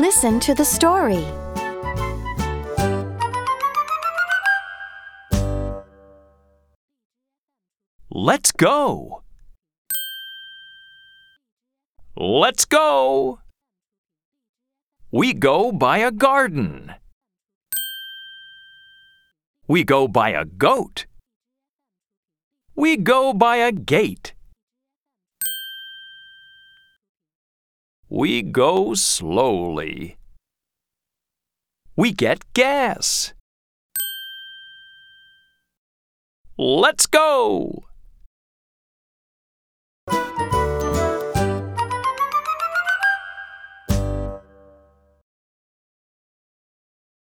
Listen to the story. Let's go. Let's go. We go by a garden. We go by a goat. We go by a gate. We go slowly. We get gas. Let's go!